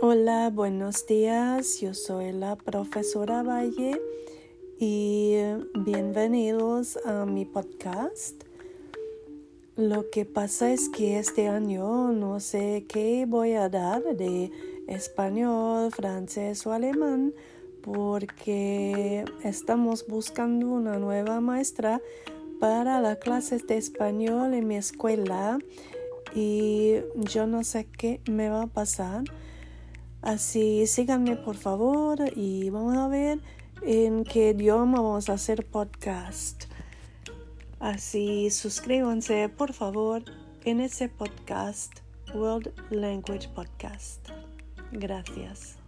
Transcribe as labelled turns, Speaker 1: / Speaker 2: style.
Speaker 1: Hola, buenos días. Yo soy la profesora Valle y bienvenidos a mi podcast. Lo que pasa es que este año no sé qué voy a dar de español, francés o alemán porque estamos buscando una nueva maestra para las clases de español en mi escuela y yo no sé qué me va a pasar. Así síganme por favor y vamos a ver en qué idioma vamos a hacer podcast. Así suscríbanse por favor en ese podcast, World Language Podcast. Gracias.